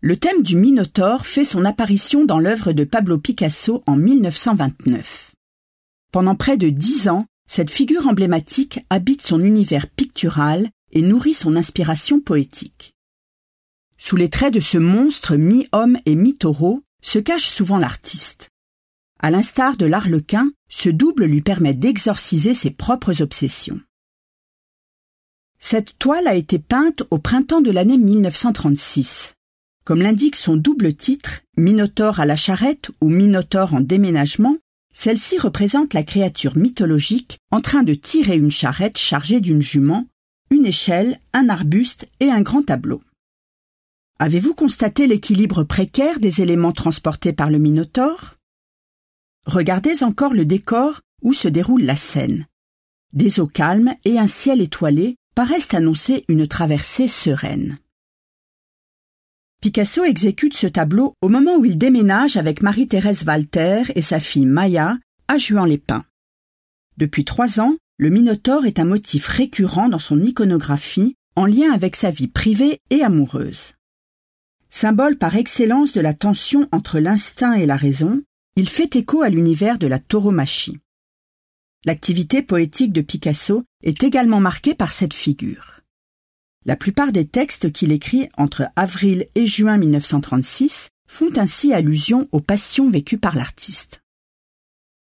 Le thème du Minotaure fait son apparition dans l'œuvre de Pablo Picasso en 1929. Pendant près de dix ans, cette figure emblématique habite son univers pictural et nourrit son inspiration poétique. Sous les traits de ce monstre mi-homme et mi-taureau se cache souvent l'artiste. À l'instar de l'arlequin, ce double lui permet d'exorciser ses propres obsessions. Cette toile a été peinte au printemps de l'année 1936. Comme l'indique son double titre, Minotaure à la charrette ou Minotaure en déménagement, celle-ci représente la créature mythologique en train de tirer une charrette chargée d'une jument, une échelle, un arbuste et un grand tableau. Avez-vous constaté l'équilibre précaire des éléments transportés par le Minotaure Regardez encore le décor où se déroule la scène. Des eaux calmes et un ciel étoilé paraissent annoncer une traversée sereine. Picasso exécute ce tableau au moment où il déménage avec Marie-Thérèse Walter et sa fille Maya à Juan-les-Pins. Depuis trois ans, le Minotaure est un motif récurrent dans son iconographie en lien avec sa vie privée et amoureuse. Symbole par excellence de la tension entre l'instinct et la raison, il fait écho à l'univers de la tauromachie. L'activité poétique de Picasso est également marquée par cette figure. La plupart des textes qu'il écrit entre avril et juin 1936 font ainsi allusion aux passions vécues par l'artiste.